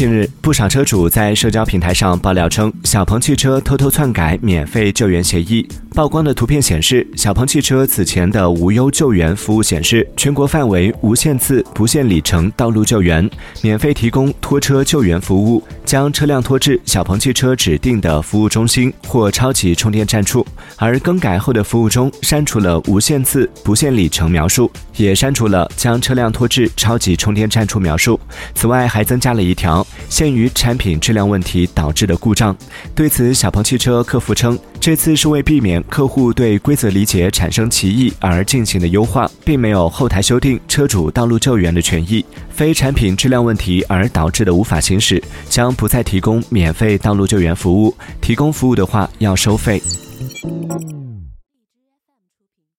近日，不少车主在社交平台上爆料称，小鹏汽车偷偷篡改免费救援协议。曝光的图片显示，小鹏汽车此前的无忧救援服务显示，全国范围无限次、不限里程道路救援，免费提供拖车救援服务，将车辆拖至小鹏汽车指定的服务中心或超级充电站处。而更改后的服务中删除了无限次、不限里程描述，也删除了将车辆拖至超级充电站处描述。此外，还增加了一条。限于产品质量问题导致的故障。对此，小鹏汽车客服称，这次是为避免客户对规则理解产生歧义而进行的优化，并没有后台修订车主道路救援的权益。非产品质量问题而导致的无法行驶，将不再提供免费道路救援服务。提供服务的话，要收费。